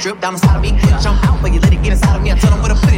Drip down inside of me. Jump out, but you let it get inside of me. I tell them what to put